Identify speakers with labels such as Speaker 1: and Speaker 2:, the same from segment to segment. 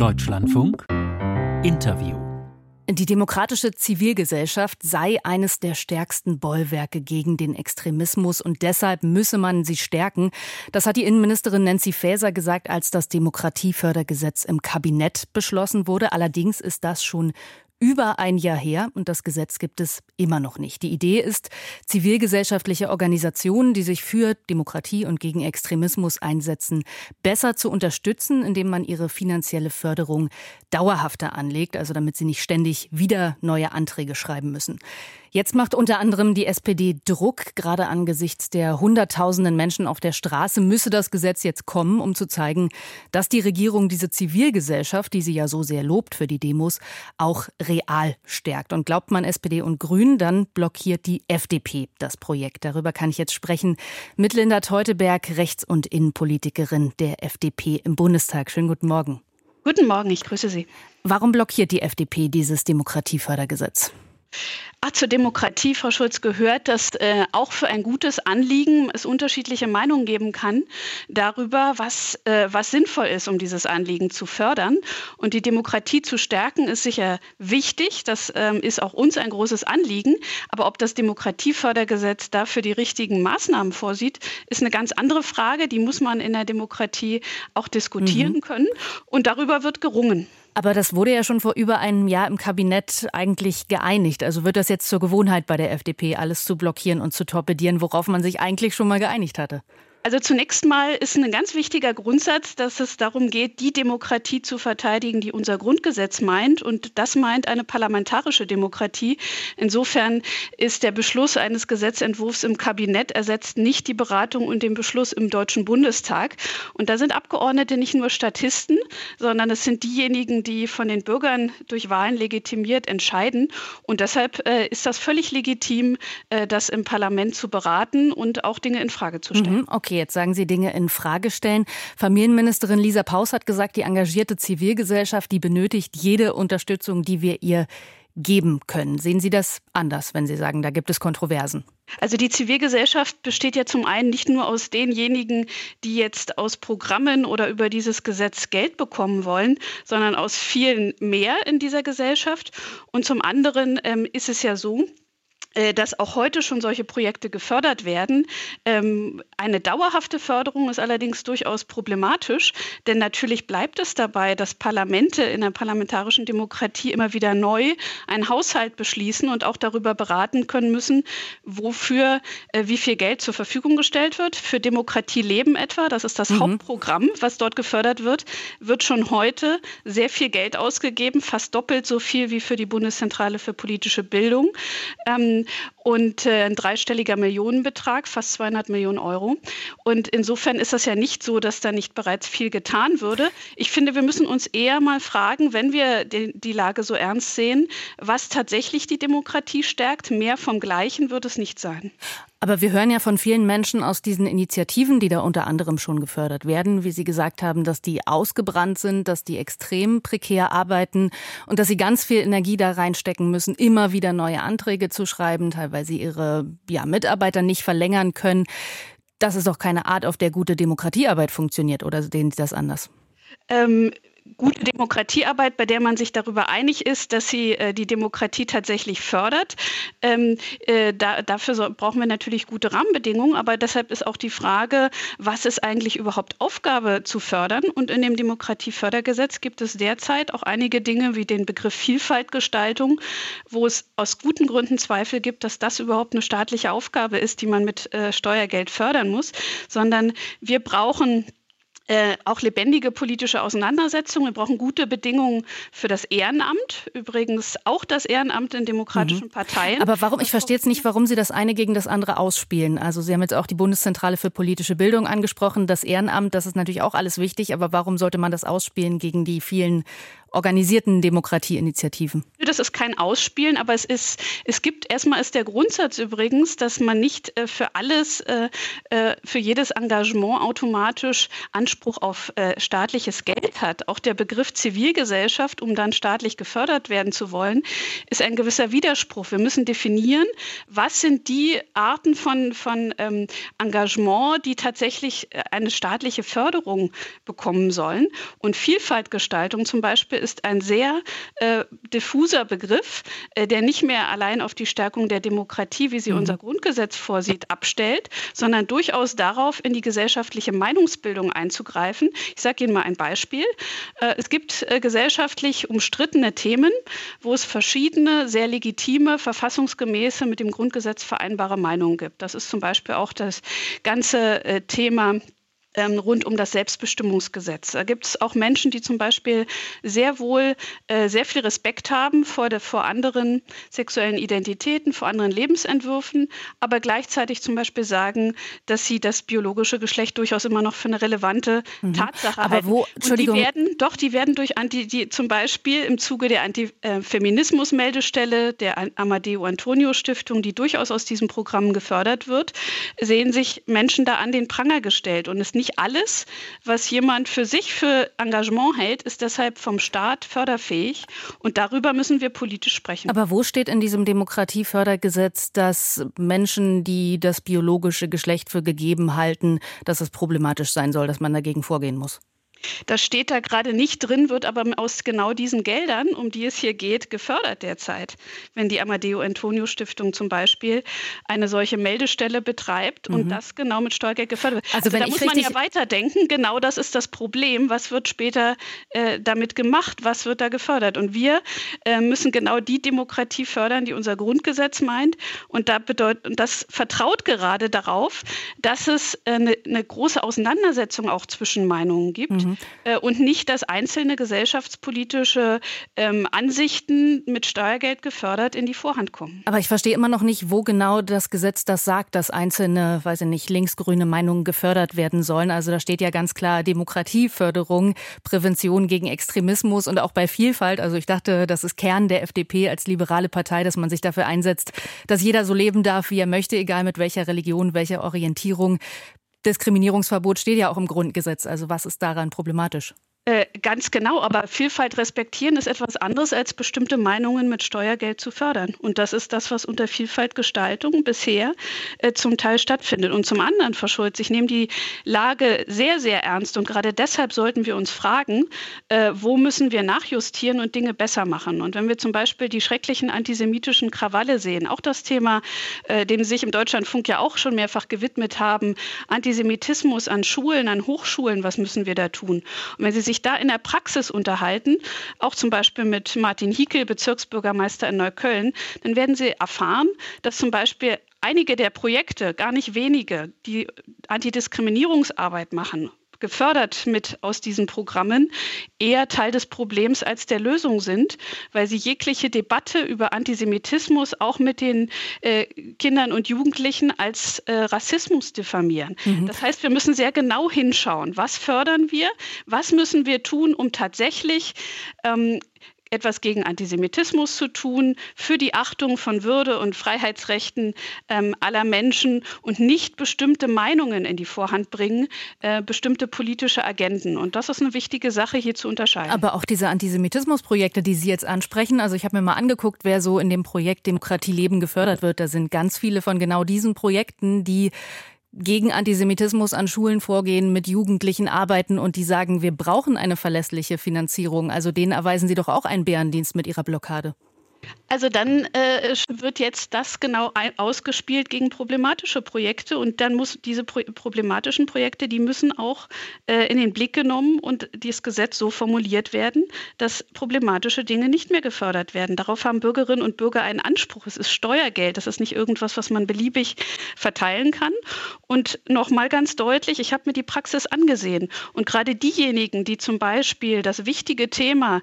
Speaker 1: Deutschlandfunk Interview
Speaker 2: die demokratische Zivilgesellschaft sei eines der stärksten Bollwerke gegen den Extremismus und deshalb müsse man sie stärken. Das hat die Innenministerin Nancy Faeser gesagt, als das Demokratiefördergesetz im Kabinett beschlossen wurde. Allerdings ist das schon über ein Jahr her und das Gesetz gibt es immer noch nicht. Die Idee ist, zivilgesellschaftliche Organisationen, die sich für Demokratie und gegen Extremismus einsetzen, besser zu unterstützen, indem man ihre finanzielle Förderung dauerhafter anlegt, also damit sie nicht ständig wieder neue Anträge schreiben müssen. Jetzt macht unter anderem die SPD Druck, gerade angesichts der Hunderttausenden Menschen auf der Straße müsse das Gesetz jetzt kommen, um zu zeigen, dass die Regierung diese Zivilgesellschaft, die sie ja so sehr lobt für die Demos, auch real stärkt. Und glaubt man SPD und Grünen, dann blockiert die FDP das Projekt. Darüber kann ich jetzt sprechen mit Linda Teuteberg, Rechts- und Innenpolitikerin der FDP im Bundestag. Schönen guten Morgen.
Speaker 3: Guten Morgen, ich grüße Sie.
Speaker 2: Warum blockiert die FDP dieses Demokratiefördergesetz?
Speaker 3: Ach, zur Demokratie, Frau Schulz, gehört, dass äh, auch für ein gutes Anliegen es unterschiedliche Meinungen geben kann darüber, was, äh, was sinnvoll ist, um dieses Anliegen zu fördern. Und die Demokratie zu stärken ist sicher wichtig. Das ähm, ist auch uns ein großes Anliegen. Aber ob das Demokratiefördergesetz dafür die richtigen Maßnahmen vorsieht, ist eine ganz andere Frage. Die muss man in der Demokratie auch diskutieren mhm. können. Und darüber wird gerungen.
Speaker 2: Aber das wurde ja schon vor über einem Jahr im Kabinett eigentlich geeinigt. Also wird das jetzt zur Gewohnheit bei der FDP, alles zu blockieren und zu torpedieren, worauf man sich eigentlich schon mal geeinigt hatte?
Speaker 3: Also zunächst mal ist ein ganz wichtiger Grundsatz, dass es darum geht, die Demokratie zu verteidigen, die unser Grundgesetz meint. Und das meint eine parlamentarische Demokratie. Insofern ist der Beschluss eines Gesetzentwurfs im Kabinett ersetzt nicht die Beratung und den Beschluss im Deutschen Bundestag. Und da sind Abgeordnete nicht nur Statisten, sondern es sind diejenigen, die von den Bürgern durch Wahlen legitimiert entscheiden. Und deshalb äh, ist das völlig legitim, äh, das im Parlament zu beraten und auch Dinge in Frage zu stellen.
Speaker 2: Mhm, okay. Okay, jetzt sagen Sie Dinge in Frage stellen. Familienministerin Lisa Paus hat gesagt, die engagierte Zivilgesellschaft, die benötigt jede Unterstützung, die wir ihr geben können. Sehen Sie das anders, wenn Sie sagen, da gibt es Kontroversen?
Speaker 3: Also die Zivilgesellschaft besteht ja zum einen nicht nur aus denjenigen, die jetzt aus Programmen oder über dieses Gesetz Geld bekommen wollen, sondern aus vielen mehr in dieser Gesellschaft. Und zum anderen ähm, ist es ja so, dass auch heute schon solche Projekte gefördert werden. Ähm, eine dauerhafte Förderung ist allerdings durchaus problematisch, denn natürlich bleibt es dabei, dass Parlamente in der parlamentarischen Demokratie immer wieder neu einen Haushalt beschließen und auch darüber beraten können müssen, wofür äh, wie viel Geld zur Verfügung gestellt wird. Für Demokratie leben etwa, das ist das mhm. Hauptprogramm, was dort gefördert wird, wird schon heute sehr viel Geld ausgegeben, fast doppelt so viel wie für die Bundeszentrale für politische Bildung. Ähm, und äh, ein dreistelliger Millionenbetrag, fast 200 Millionen Euro. Und insofern ist das ja nicht so, dass da nicht bereits viel getan würde. Ich finde, wir müssen uns eher mal fragen, wenn wir die, die Lage so ernst sehen, was tatsächlich die Demokratie stärkt. Mehr vom Gleichen wird es nicht sein.
Speaker 2: Aber wir hören ja von vielen Menschen aus diesen Initiativen, die da unter anderem schon gefördert werden, wie Sie gesagt haben, dass die ausgebrannt sind, dass die extrem prekär arbeiten und dass sie ganz viel Energie da reinstecken müssen, immer wieder neue Anträge zu schreiben, teilweise ihre ja, Mitarbeiter nicht verlängern können. Das ist doch keine Art, auf der gute Demokratiearbeit funktioniert, oder sehen Sie das anders?
Speaker 3: Ähm, gute Demokratiearbeit, bei der man sich darüber einig ist, dass sie äh, die Demokratie tatsächlich fördert. Ähm, äh, da, dafür so, brauchen wir natürlich gute Rahmenbedingungen, aber deshalb ist auch die Frage, was ist eigentlich überhaupt Aufgabe zu fördern? Und in dem Demokratiefördergesetz gibt es derzeit auch einige Dinge wie den Begriff Vielfaltgestaltung, wo es aus guten Gründen Zweifel gibt, dass das überhaupt eine staatliche Aufgabe ist, die man mit äh, Steuergeld fördern muss, sondern wir brauchen äh, auch lebendige politische Auseinandersetzungen. Wir brauchen gute Bedingungen für das Ehrenamt. Übrigens auch das Ehrenamt in demokratischen mhm. Parteien.
Speaker 2: Aber warum, ich verstehe jetzt nicht, warum Sie das eine gegen das andere ausspielen. Also Sie haben jetzt auch die Bundeszentrale für politische Bildung angesprochen. Das Ehrenamt, das ist natürlich auch alles wichtig. Aber warum sollte man das ausspielen gegen die vielen organisierten Demokratieinitiativen.
Speaker 3: Das ist kein Ausspielen, aber es ist, es gibt erstmal ist der Grundsatz übrigens, dass man nicht äh, für alles, äh, äh, für jedes Engagement automatisch Anspruch auf äh, staatliches Geld hat. Auch der Begriff Zivilgesellschaft, um dann staatlich gefördert werden zu wollen, ist ein gewisser Widerspruch. Wir müssen definieren, was sind die Arten von, von ähm, Engagement, die tatsächlich äh, eine staatliche Förderung bekommen sollen. Und Vielfaltgestaltung zum Beispiel ist ein sehr äh, diffuser Begriff, äh, der nicht mehr allein auf die Stärkung der Demokratie, wie sie mhm. unser Grundgesetz vorsieht, abstellt, sondern durchaus darauf, in die gesellschaftliche Meinungsbildung einzugreifen. Ich sage Ihnen mal ein Beispiel. Äh, es gibt äh, gesellschaftlich umstrittene Themen, wo es verschiedene, sehr legitime, verfassungsgemäße, mit dem Grundgesetz vereinbare Meinungen gibt. Das ist zum Beispiel auch das ganze äh, Thema ähm, rund um das Selbstbestimmungsgesetz. Da gibt es auch Menschen, die zum Beispiel sehr wohl äh, sehr viel Respekt haben vor, der, vor anderen sexuellen Identitäten, vor anderen Lebensentwürfen, aber gleichzeitig zum Beispiel sagen, dass sie das biologische Geschlecht durchaus immer noch für eine relevante mhm. Tatsache aber halten. Wo, Entschuldigung. Und die werden, doch, die werden durch Anti, die, zum Beispiel im Zuge der Antifeminismus-Meldestelle der Amadeo Antonio Stiftung, die durchaus aus diesem Programm gefördert wird, sehen sich Menschen da an den Pranger gestellt und es nicht alles, was jemand für sich für Engagement hält, ist deshalb vom Staat förderfähig. Und darüber müssen wir politisch sprechen.
Speaker 2: Aber wo steht in diesem Demokratiefördergesetz, dass Menschen, die das biologische Geschlecht für gegeben halten, dass es problematisch sein soll, dass man dagegen vorgehen muss?
Speaker 3: Das steht da gerade nicht drin, wird aber aus genau diesen Geldern, um die es hier geht, gefördert derzeit. Wenn die Amadeo Antonio Stiftung zum Beispiel eine solche Meldestelle betreibt mhm. und das genau mit Steuergeld gefördert wird. Also, also da muss man ja weiterdenken. Genau das ist das Problem. Was wird später äh, damit gemacht? Was wird da gefördert? Und wir äh, müssen genau die Demokratie fördern, die unser Grundgesetz meint. Und da bedeutet, und das vertraut gerade darauf, dass es äh, eine, eine große Auseinandersetzung auch zwischen Meinungen gibt. Mhm. Mhm. und nicht, dass einzelne gesellschaftspolitische ähm, Ansichten mit Steuergeld gefördert in die Vorhand kommen.
Speaker 2: Aber ich verstehe immer noch nicht, wo genau das Gesetz das sagt, dass einzelne, weiß ich nicht, linksgrüne Meinungen gefördert werden sollen. Also da steht ja ganz klar Demokratieförderung, Prävention gegen Extremismus und auch bei Vielfalt. Also ich dachte, das ist Kern der FDP als liberale Partei, dass man sich dafür einsetzt, dass jeder so leben darf, wie er möchte, egal mit welcher Religion, welcher Orientierung. Diskriminierungsverbot steht ja auch im Grundgesetz. Also was ist daran problematisch?
Speaker 3: Äh, ganz genau, aber Vielfalt respektieren ist etwas anderes, als bestimmte Meinungen mit Steuergeld zu fördern. Und das ist das, was unter Vielfaltgestaltung bisher äh, zum Teil stattfindet. Und zum anderen, Frau Schulz, ich nehme die Lage sehr, sehr ernst. Und gerade deshalb sollten wir uns fragen, äh, wo müssen wir nachjustieren und Dinge besser machen. Und wenn wir zum Beispiel die schrecklichen antisemitischen Krawalle sehen, auch das Thema, äh, dem sich im Deutschlandfunk ja auch schon mehrfach gewidmet haben, Antisemitismus an Schulen, an Hochschulen, was müssen wir da tun? Und wenn Sie sich da in der Praxis unterhalten, auch zum Beispiel mit Martin Hiekel, Bezirksbürgermeister in Neukölln, dann werden Sie erfahren, dass zum Beispiel einige der Projekte, gar nicht wenige, die Antidiskriminierungsarbeit machen gefördert mit aus diesen Programmen, eher Teil des Problems als der Lösung sind, weil sie jegliche Debatte über Antisemitismus auch mit den äh, Kindern und Jugendlichen als äh, Rassismus diffamieren. Mhm. Das heißt, wir müssen sehr genau hinschauen, was fördern wir, was müssen wir tun, um tatsächlich ähm, etwas gegen Antisemitismus zu tun, für die Achtung von Würde und Freiheitsrechten ähm, aller Menschen und nicht bestimmte Meinungen in die Vorhand bringen, äh, bestimmte politische Agenden. Und das ist eine wichtige Sache hier zu unterscheiden.
Speaker 2: Aber auch diese Antisemitismusprojekte, die Sie jetzt ansprechen, also ich habe mir mal angeguckt, wer so in dem Projekt Demokratie leben gefördert wird. Da sind ganz viele von genau diesen Projekten, die gegen Antisemitismus an Schulen vorgehen, mit Jugendlichen arbeiten und die sagen, wir brauchen eine verlässliche Finanzierung. Also denen erweisen Sie doch auch einen Bärendienst mit Ihrer Blockade.
Speaker 3: Also dann äh, wird jetzt das genau ausgespielt gegen problematische Projekte und dann muss diese pro problematischen Projekte, die müssen auch äh, in den Blick genommen und dieses Gesetz so formuliert werden, dass problematische Dinge nicht mehr gefördert werden. Darauf haben Bürgerinnen und Bürger einen Anspruch. Es ist Steuergeld, das ist nicht irgendwas, was man beliebig verteilen kann. Und nochmal ganz deutlich, ich habe mir die Praxis angesehen und gerade diejenigen, die zum Beispiel das wichtige Thema,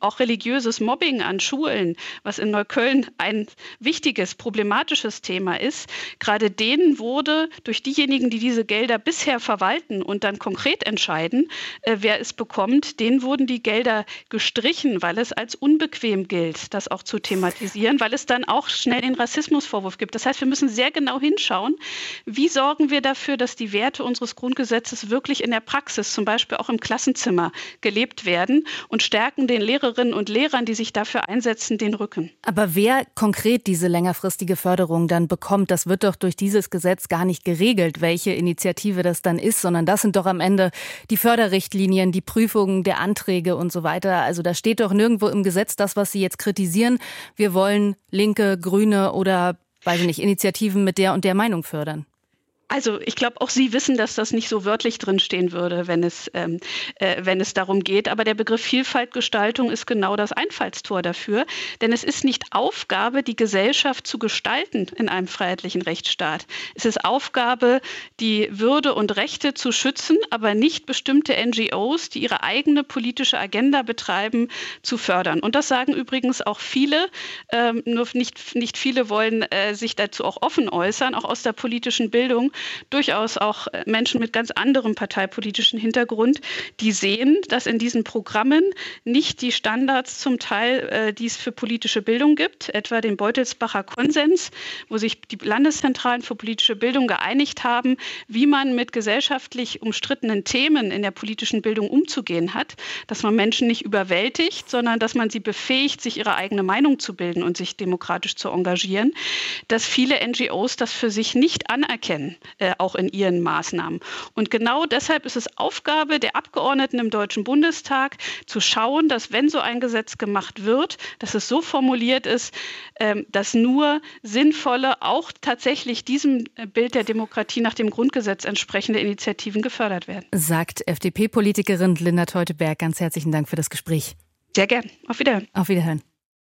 Speaker 3: auch religiöses Mobbing an Schulen, was in Neukölln ein wichtiges, problematisches Thema ist, gerade denen wurde durch diejenigen, die diese Gelder bisher verwalten und dann konkret entscheiden, äh, wer es bekommt, denen wurden die Gelder gestrichen, weil es als unbequem gilt, das auch zu thematisieren, weil es dann auch schnell den Rassismusvorwurf gibt. Das heißt, wir müssen sehr genau hinschauen, wie sorgen wir dafür, dass die Werte unseres Grundgesetzes wirklich in der Praxis, zum Beispiel auch im Klassenzimmer, gelebt werden und stärken den Lehrerinnen und Lehrern, die sich dafür einsetzen, den Rücken.
Speaker 2: Aber wer konkret diese längerfristige Förderung dann bekommt, das wird doch durch dieses Gesetz gar nicht geregelt, welche Initiative das dann ist, sondern das sind doch am Ende die Förderrichtlinien, die Prüfungen der Anträge und so weiter. Also da steht doch nirgendwo im Gesetz das, was Sie jetzt kritisieren. Wir wollen Linke, Grüne oder weiß ich nicht, Initiativen mit der und der Meinung fördern.
Speaker 3: Also ich glaube, auch Sie wissen, dass das nicht so wörtlich drinstehen würde, wenn es, ähm, äh, wenn es darum geht. Aber der Begriff Vielfaltgestaltung ist genau das Einfallstor dafür. Denn es ist nicht Aufgabe, die Gesellschaft zu gestalten in einem freiheitlichen Rechtsstaat. Es ist Aufgabe, die Würde und Rechte zu schützen, aber nicht bestimmte NGOs, die ihre eigene politische Agenda betreiben, zu fördern. Und das sagen übrigens auch viele. Ähm, nur nicht, nicht viele wollen äh, sich dazu auch offen äußern, auch aus der politischen Bildung durchaus auch Menschen mit ganz anderem parteipolitischen Hintergrund, die sehen, dass in diesen Programmen nicht die Standards zum Teil, äh, die es für politische Bildung gibt, etwa den Beutelsbacher Konsens, wo sich die Landeszentralen für politische Bildung geeinigt haben, wie man mit gesellschaftlich umstrittenen Themen in der politischen Bildung umzugehen hat, dass man Menschen nicht überwältigt, sondern dass man sie befähigt, sich ihre eigene Meinung zu bilden und sich demokratisch zu engagieren, dass viele NGOs das für sich nicht anerkennen äh, auch in ihren Maßnahmen. Und genau deshalb ist es Aufgabe der Abgeordneten im Deutschen Bundestag zu schauen, dass wenn so ein Gesetz gemacht wird, dass es so formuliert ist, äh, dass nur sinnvolle, auch tatsächlich diesem äh, Bild der Demokratie nach dem Grundgesetz entsprechende Initiativen gefördert werden.
Speaker 2: Sagt FDP-Politikerin Linda Teuteberg. Ganz herzlichen Dank für das Gespräch.
Speaker 3: Sehr gern. Auf Wiederhören.
Speaker 2: Auf Wiederhören.